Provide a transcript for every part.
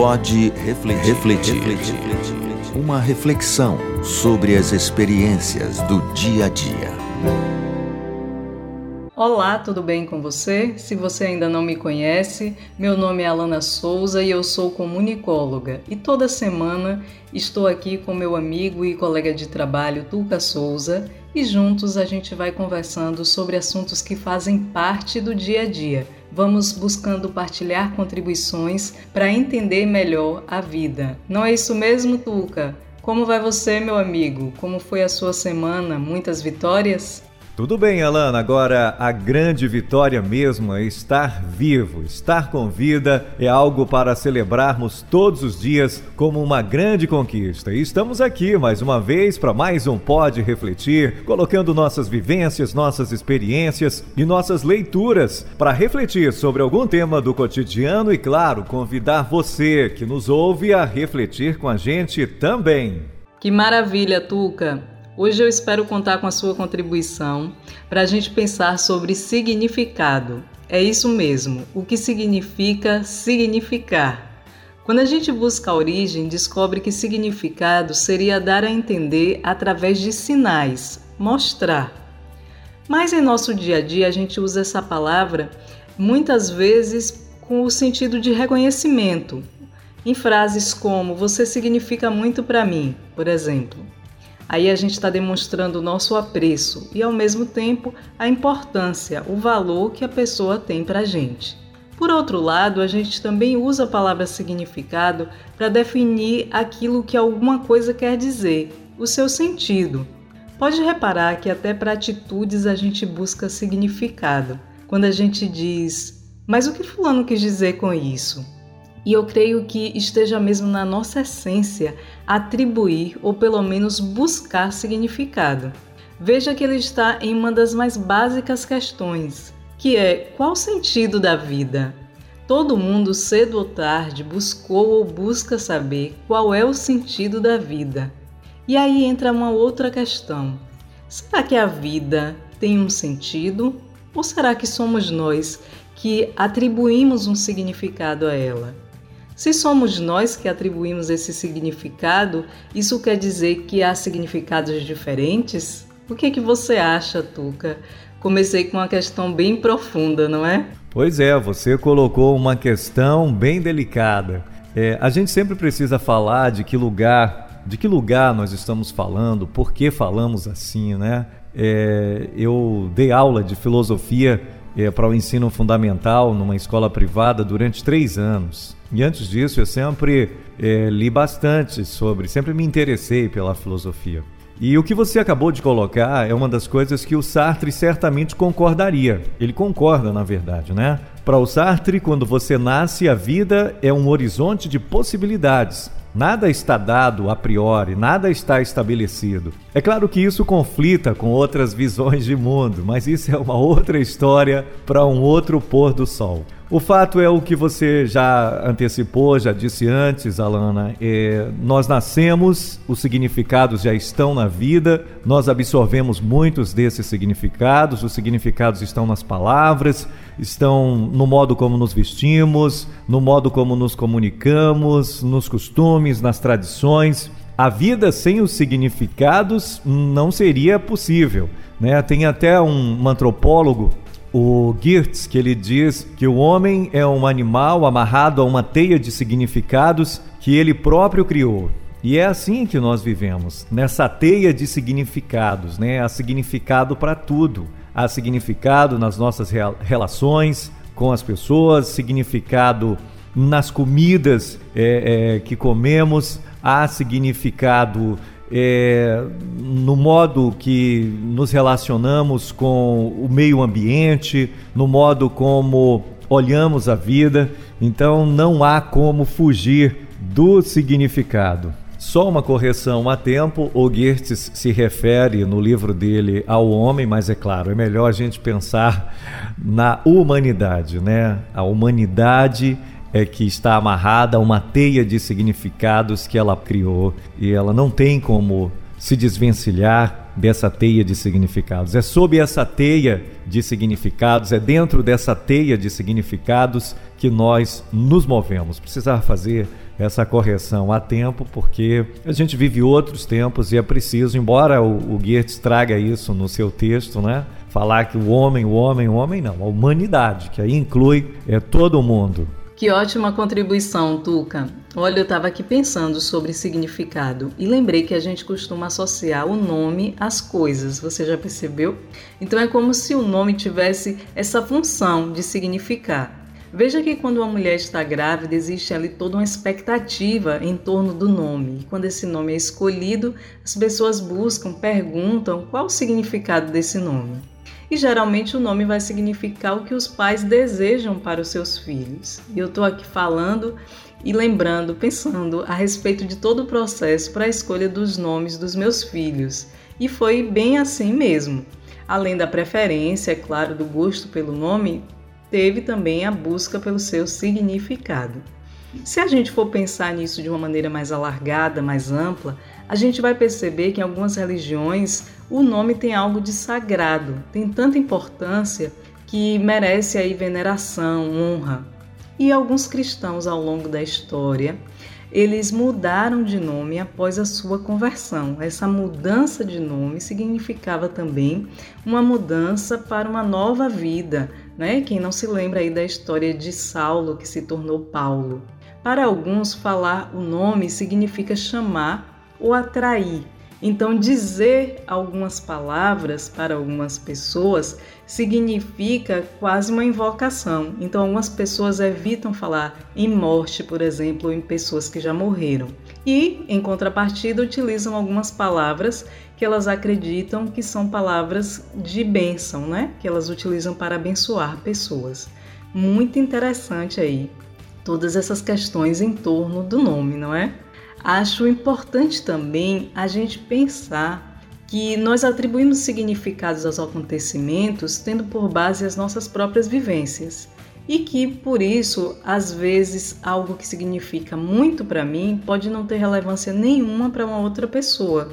Pode refletir, refletir, refletir. Uma reflexão sobre as experiências do dia a dia. Olá, tudo bem com você? Se você ainda não me conhece, meu nome é Alana Souza e eu sou comunicóloga. E toda semana estou aqui com meu amigo e colega de trabalho Tuca Souza e juntos a gente vai conversando sobre assuntos que fazem parte do dia a dia. Vamos buscando partilhar contribuições para entender melhor a vida. Não é isso mesmo, Tuca? Como vai você, meu amigo? Como foi a sua semana? Muitas vitórias? Tudo bem, Alana. Agora, a grande vitória mesmo é estar vivo. Estar com vida é algo para celebrarmos todos os dias como uma grande conquista. E estamos aqui mais uma vez para mais um Pode Refletir, colocando nossas vivências, nossas experiências e nossas leituras para refletir sobre algum tema do cotidiano e, claro, convidar você que nos ouve a refletir com a gente também. Que maravilha, Tuca! Hoje eu espero contar com a sua contribuição para a gente pensar sobre significado. É isso mesmo, o que significa significar. Quando a gente busca a origem, descobre que significado seria dar a entender através de sinais, mostrar. Mas em nosso dia a dia a gente usa essa palavra muitas vezes com o sentido de reconhecimento, em frases como você significa muito para mim, por exemplo. Aí a gente está demonstrando o nosso apreço e, ao mesmo tempo, a importância, o valor que a pessoa tem para a gente. Por outro lado, a gente também usa a palavra significado para definir aquilo que alguma coisa quer dizer, o seu sentido. Pode reparar que até para atitudes a gente busca significado. Quando a gente diz, mas o que Fulano quis dizer com isso? E eu creio que esteja mesmo na nossa essência atribuir ou pelo menos buscar significado. Veja que ele está em uma das mais básicas questões, que é qual o sentido da vida? Todo mundo, cedo ou tarde, buscou ou busca saber qual é o sentido da vida. E aí entra uma outra questão: será que a vida tem um sentido? Ou será que somos nós que atribuímos um significado a ela? Se somos nós que atribuímos esse significado, isso quer dizer que há significados diferentes? O que, é que você acha, Tuca? Comecei com uma questão bem profunda, não é? Pois é, você colocou uma questão bem delicada. É, a gente sempre precisa falar de que lugar, de que lugar nós estamos falando, por que falamos assim, né? É, eu dei aula de filosofia é, para o ensino fundamental numa escola privada durante três anos. E antes disso, eu sempre é, li bastante sobre, sempre me interessei pela filosofia. E o que você acabou de colocar é uma das coisas que o Sartre certamente concordaria. Ele concorda, na verdade, né? Para o Sartre, quando você nasce, a vida é um horizonte de possibilidades. Nada está dado a priori, nada está estabelecido. É claro que isso conflita com outras visões de mundo, mas isso é uma outra história para um outro pôr do sol. O fato é o que você já antecipou, já disse antes, Alana. É, nós nascemos, os significados já estão na vida, nós absorvemos muitos desses significados, os significados estão nas palavras, estão no modo como nos vestimos, no modo como nos comunicamos, nos costumes, nas tradições. A vida sem os significados não seria possível. Né? Tem até um, um antropólogo o Geertz, que ele diz que o homem é um animal amarrado a uma teia de significados que ele próprio criou. E é assim que nós vivemos, nessa teia de significados, né? Há significado para tudo. Há significado nas nossas relações com as pessoas, significado nas comidas é, é, que comemos, há significado é, no modo que nos relacionamos com o meio ambiente, no modo como olhamos a vida. Então não há como fugir do significado. Só uma correção a tempo, o Goethe se refere no livro dele ao homem, mas é claro, é melhor a gente pensar na humanidade, né? A humanidade é que está amarrada a uma teia de significados que ela criou e ela não tem como se desvencilhar dessa teia de significados. É sob essa teia de significados, é dentro dessa teia de significados que nós nos movemos. Precisar fazer essa correção a tempo, porque a gente vive outros tempos e é preciso, embora o, o Goethe traga isso no seu texto, né? Falar que o homem, o homem, o homem, não, a humanidade, que aí inclui é, todo mundo. Que ótima contribuição, Tuca. Olha, eu estava aqui pensando sobre significado e lembrei que a gente costuma associar o nome às coisas, você já percebeu? Então é como se o nome tivesse essa função de significar. Veja que quando uma mulher está grávida, existe ali toda uma expectativa em torno do nome. E quando esse nome é escolhido, as pessoas buscam, perguntam qual o significado desse nome. E geralmente o nome vai significar o que os pais desejam para os seus filhos. E eu estou aqui falando e lembrando, pensando a respeito de todo o processo para a escolha dos nomes dos meus filhos. E foi bem assim mesmo. Além da preferência, é claro, do gosto pelo nome, teve também a busca pelo seu significado. Se a gente for pensar nisso de uma maneira mais alargada, mais ampla, a gente vai perceber que em algumas religiões o nome tem algo de sagrado, tem tanta importância que merece aí veneração, honra. E alguns cristãos ao longo da história eles mudaram de nome após a sua conversão. Essa mudança de nome significava também uma mudança para uma nova vida, né? Quem não se lembra aí da história de Saulo que se tornou Paulo. Para alguns, falar o nome significa chamar ou atrair. Então, dizer algumas palavras para algumas pessoas significa quase uma invocação. Então, algumas pessoas evitam falar em morte, por exemplo, ou em pessoas que já morreram. E, em contrapartida, utilizam algumas palavras que elas acreditam que são palavras de bênção, né? Que elas utilizam para abençoar pessoas. Muito interessante aí todas essas questões em torno do nome, não é? Acho importante também a gente pensar que nós atribuímos significados aos acontecimentos tendo por base as nossas próprias vivências e que por isso, às vezes, algo que significa muito para mim pode não ter relevância nenhuma para uma outra pessoa.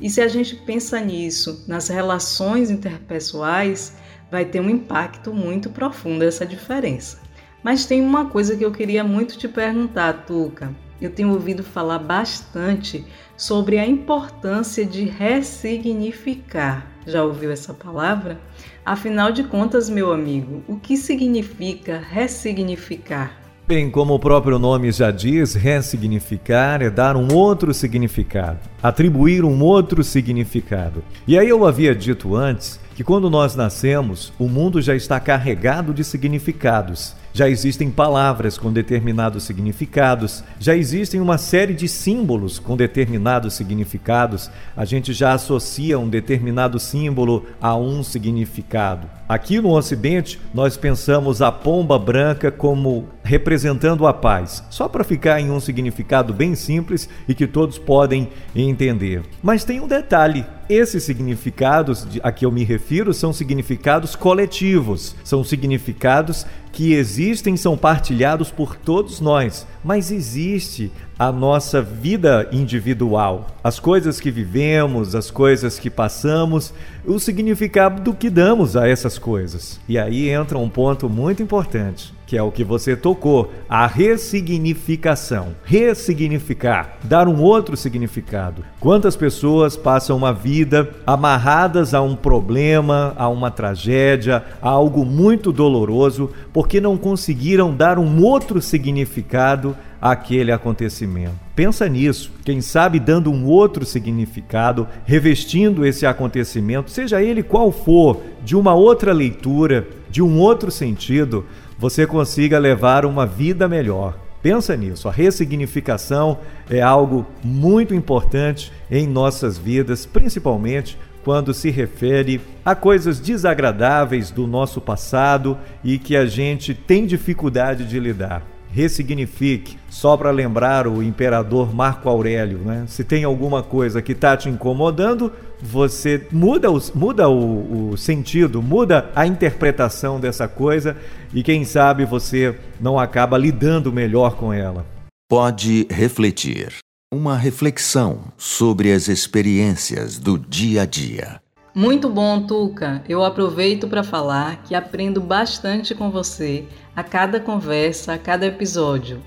E se a gente pensa nisso nas relações interpessoais, vai ter um impacto muito profundo essa diferença. Mas tem uma coisa que eu queria muito te perguntar, Tuca. Eu tenho ouvido falar bastante sobre a importância de ressignificar. Já ouviu essa palavra? Afinal de contas, meu amigo, o que significa ressignificar? Bem, como o próprio nome já diz, ressignificar é dar um outro significado, atribuir um outro significado. E aí eu havia dito antes que quando nós nascemos, o mundo já está carregado de significados já existem palavras com determinados significados, já existem uma série de símbolos com determinados significados, a gente já associa um determinado símbolo a um significado. Aqui no Ocidente, nós pensamos a pomba branca como representando a paz, só para ficar em um significado bem simples e que todos podem entender. Mas tem um detalhe: esses significados a que eu me refiro são significados coletivos, são significados que existem, são partilhados por todos nós, mas existe a nossa vida individual, as coisas que vivemos, as coisas que passamos, o significado do que damos a essas coisas. E aí entra um ponto muito importante, que é o que você tocou, a ressignificação. Ressignificar, dar um outro significado. Quantas pessoas passam uma vida amarradas a um problema, a uma tragédia, a algo muito doloroso, porque não conseguiram dar um outro significado aquele acontecimento. Pensa nisso, quem sabe dando um outro significado, revestindo esse acontecimento, seja ele qual for, de uma outra leitura, de um outro sentido, você consiga levar uma vida melhor. Pensa nisso, a ressignificação é algo muito importante em nossas vidas, principalmente quando se refere a coisas desagradáveis do nosso passado e que a gente tem dificuldade de lidar ressignifique. Só para lembrar o imperador Marco Aurélio, né? Se tem alguma coisa que está te incomodando, você muda, o, muda o, o sentido, muda a interpretação dessa coisa e quem sabe você não acaba lidando melhor com ela. Pode refletir. Uma reflexão sobre as experiências do dia a dia. Muito bom, Tuca. Eu aproveito para falar que aprendo bastante com você a cada conversa, a cada episódio.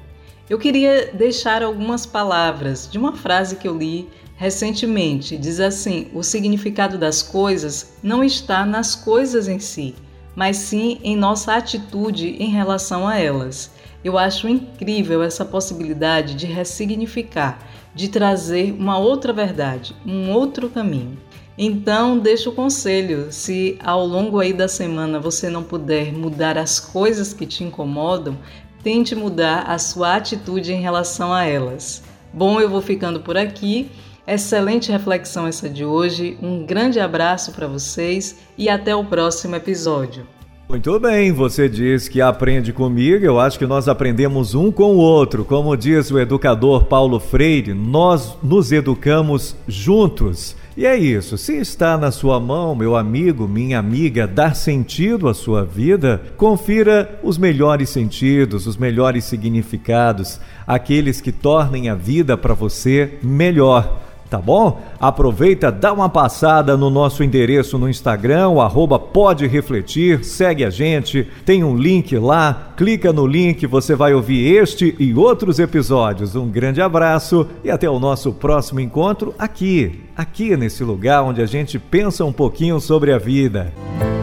Eu queria deixar algumas palavras de uma frase que eu li recentemente. Diz assim: o significado das coisas não está nas coisas em si, mas sim em nossa atitude em relação a elas. Eu acho incrível essa possibilidade de ressignificar, de trazer uma outra verdade, um outro caminho. Então, deixo o conselho, se ao longo aí da semana você não puder mudar as coisas que te incomodam, tente mudar a sua atitude em relação a elas. Bom, eu vou ficando por aqui. Excelente reflexão essa de hoje. Um grande abraço para vocês e até o próximo episódio. Muito bem, você diz que aprende comigo, eu acho que nós aprendemos um com o outro. Como diz o educador Paulo Freire, nós nos educamos juntos. E é isso. Se está na sua mão, meu amigo, minha amiga, dar sentido à sua vida, confira os melhores sentidos, os melhores significados, aqueles que tornem a vida para você melhor tá bom? Aproveita, dá uma passada no nosso endereço no Instagram, o pode refletir, segue a gente, tem um link lá, clica no link, você vai ouvir este e outros episódios. Um grande abraço e até o nosso próximo encontro aqui, aqui nesse lugar onde a gente pensa um pouquinho sobre a vida.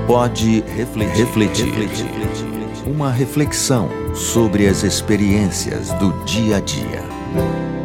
Pode refletir. refletir. refletir. Uma reflexão sobre as experiências do dia a dia.